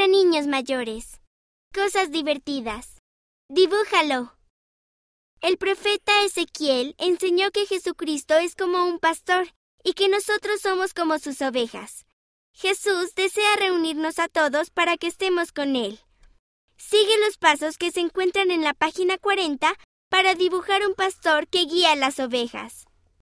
para niños mayores. Cosas divertidas. Dibújalo. El profeta Ezequiel enseñó que Jesucristo es como un pastor y que nosotros somos como sus ovejas. Jesús desea reunirnos a todos para que estemos con Él. Sigue los pasos que se encuentran en la página 40 para dibujar un pastor que guía a las ovejas.